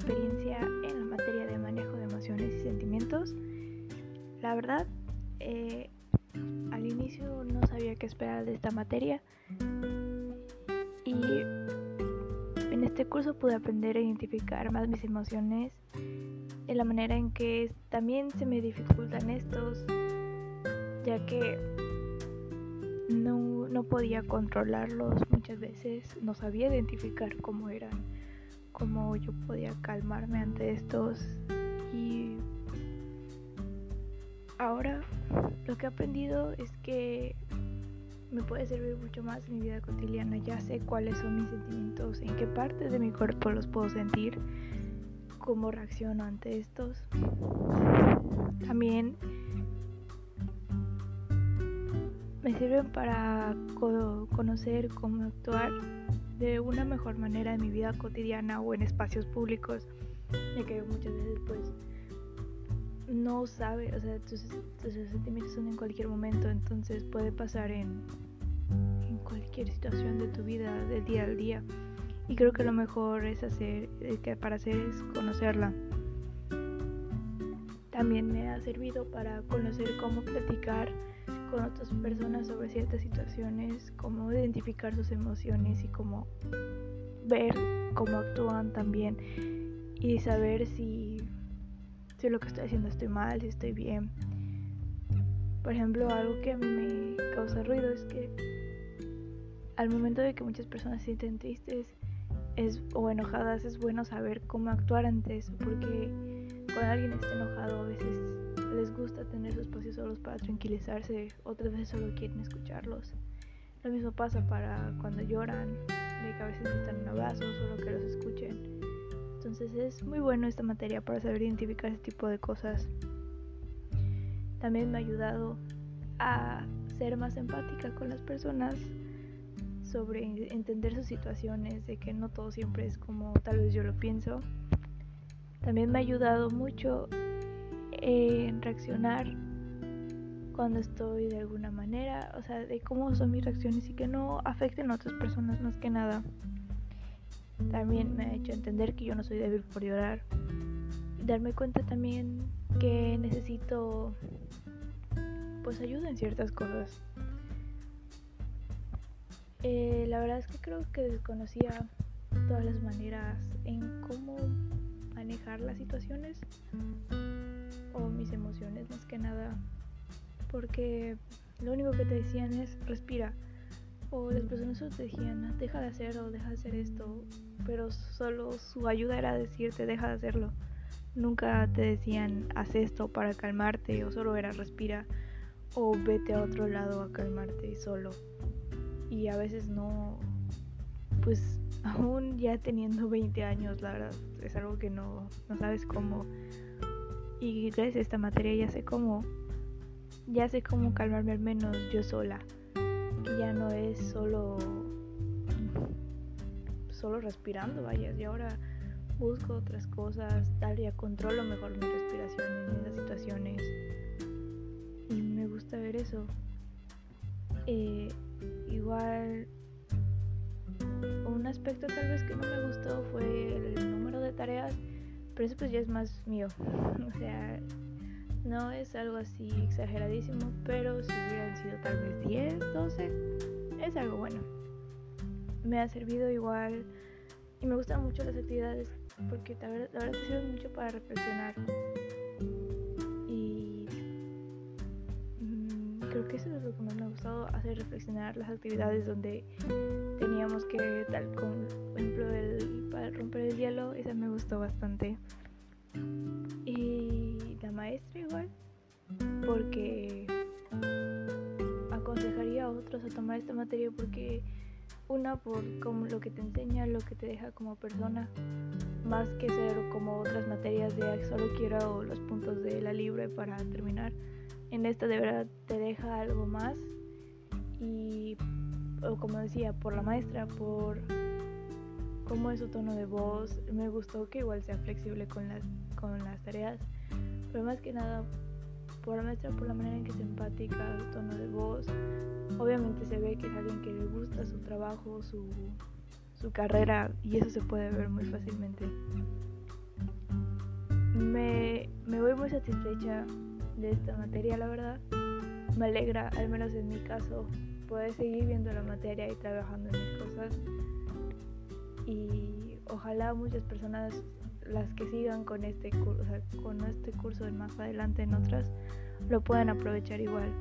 experiencia en la materia de manejo de emociones y sentimientos. La verdad, eh, al inicio no sabía qué esperar de esta materia y en este curso pude aprender a identificar más mis emociones de la manera en que también se me dificultan estos, ya que no, no podía controlarlos muchas veces, no sabía identificar cómo eran cómo yo podía calmarme ante estos y ahora lo que he aprendido es que me puede servir mucho más en mi vida cotidiana. Ya sé cuáles son mis sentimientos, en qué partes de mi cuerpo los puedo sentir, cómo reacciono ante estos. También me sirven para conocer cómo actuar de una mejor manera en mi vida cotidiana o en espacios públicos, ya que muchas veces pues no sabe, o sea, tus, sentimientos son en cualquier momento, entonces puede pasar en, en cualquier situación de tu vida, de día al día. Y creo que lo mejor es hacer, eh, que para hacer es conocerla. También me ha servido para conocer cómo platicar con otras personas sobre ciertas situaciones, cómo identificar sus emociones y cómo ver cómo actúan también y saber si si lo que estoy haciendo estoy mal, si estoy bien. Por ejemplo, algo que me causa ruido es que al momento de que muchas personas se sienten tristes es, o enojadas, es bueno saber cómo actuar ante eso, porque cuando alguien está enojado a veces les gusta tener sus espacios solos para tranquilizarse, otras veces solo quieren escucharlos. Lo mismo pasa para cuando lloran, de que a veces necesitan un abrazo, solo que los escuchen. Entonces es muy bueno esta materia para saber identificar ese tipo de cosas. También me ha ayudado a ser más empática con las personas sobre entender sus situaciones, de que no todo siempre es como tal vez yo lo pienso. También me ha ayudado mucho en reaccionar cuando estoy de alguna manera, o sea, de cómo son mis reacciones y que no afecten a otras personas más que nada. También me ha hecho entender que yo no soy débil por llorar. Darme cuenta también que necesito pues ayuda en ciertas cosas. Eh, la verdad es que creo que desconocía todas las maneras en cómo manejar las situaciones o mis emociones más que nada porque lo único que te decían es respira o las personas te decían deja de hacer o deja de hacer esto pero solo su ayuda era decirte deja de hacerlo. Nunca te decían haz esto para calmarte o solo era respira o vete a otro lado a calmarte solo. Y a veces no, pues aún ya teniendo 20 años, la verdad, es algo que no, no sabes cómo. Y gracias esta materia ya sé cómo, ya sé cómo calmarme al menos yo sola. Ya no es solo solo respirando, vaya, y ahora busco otras cosas, tal ya controlo mejor mi respiración en esas situaciones. Y me gusta ver eso. Eh, igual, un aspecto tal vez que no me gustó fue el número de tareas, pero eso pues ya es más mío. o sea, no es algo así exageradísimo, pero si hubieran sido tal vez 10, 12, es algo bueno me ha servido igual y me gustan mucho las actividades porque la verdad, te sirven mucho para reflexionar y mm, creo que eso es lo que más me ha gustado hacer reflexionar las actividades donde teníamos que tal como por ejemplo el, romper el hielo esa me gustó bastante y la maestra igual porque aconsejaría a otros a tomar esta materia porque una por como lo que te enseña, lo que te deja como persona, más que ser como otras materias de solo quiero los puntos de la libre para terminar. En esta de verdad te deja algo más y como decía, por la maestra, por cómo es su tono de voz, me gustó que igual sea flexible con las, con las tareas, pero más que nada por la maestra, por la manera en que es empática, su tono de voz. Obviamente se ve que es alguien que le gusta su trabajo, su, su carrera y eso se puede ver muy fácilmente. Me, me voy muy satisfecha de esta materia, la verdad. Me alegra, al menos en mi caso, poder seguir viendo la materia y trabajando en mis cosas. Y ojalá muchas personas, las que sigan con este curso, con este curso más adelante en otras, lo puedan aprovechar igual.